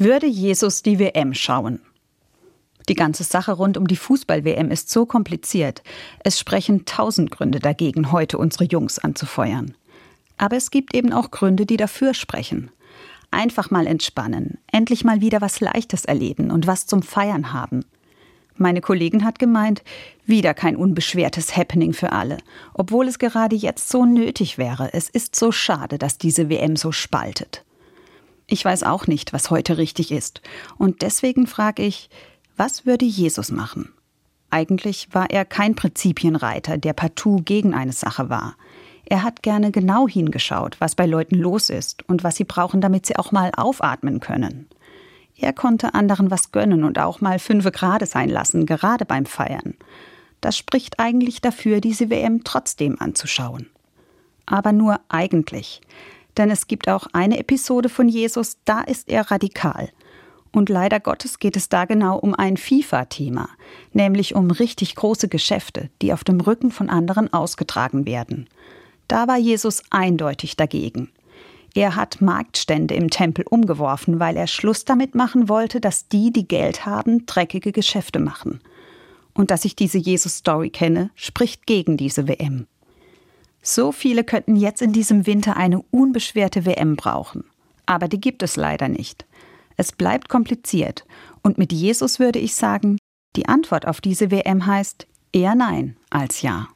Würde Jesus die WM schauen? Die ganze Sache rund um die Fußball-WM ist so kompliziert. Es sprechen tausend Gründe dagegen, heute unsere Jungs anzufeuern. Aber es gibt eben auch Gründe, die dafür sprechen. Einfach mal entspannen, endlich mal wieder was Leichtes erleben und was zum Feiern haben. Meine Kollegin hat gemeint, wieder kein unbeschwertes Happening für alle, obwohl es gerade jetzt so nötig wäre. Es ist so schade, dass diese WM so spaltet. Ich weiß auch nicht, was heute richtig ist. Und deswegen frage ich, was würde Jesus machen? Eigentlich war er kein Prinzipienreiter, der partout gegen eine Sache war. Er hat gerne genau hingeschaut, was bei Leuten los ist und was sie brauchen, damit sie auch mal aufatmen können. Er konnte anderen was gönnen und auch mal fünfe Grade sein lassen, gerade beim Feiern. Das spricht eigentlich dafür, diese WM trotzdem anzuschauen. Aber nur eigentlich denn es gibt auch eine Episode von Jesus, da ist er radikal. Und leider Gottes geht es da genau um ein FIFA-Thema, nämlich um richtig große Geschäfte, die auf dem Rücken von anderen ausgetragen werden. Da war Jesus eindeutig dagegen. Er hat Marktstände im Tempel umgeworfen, weil er Schluss damit machen wollte, dass die, die Geld haben, dreckige Geschäfte machen. Und dass ich diese Jesus-Story kenne, spricht gegen diese WM. So viele könnten jetzt in diesem Winter eine unbeschwerte WM brauchen. Aber die gibt es leider nicht. Es bleibt kompliziert. Und mit Jesus würde ich sagen, die Antwort auf diese WM heißt eher Nein als Ja.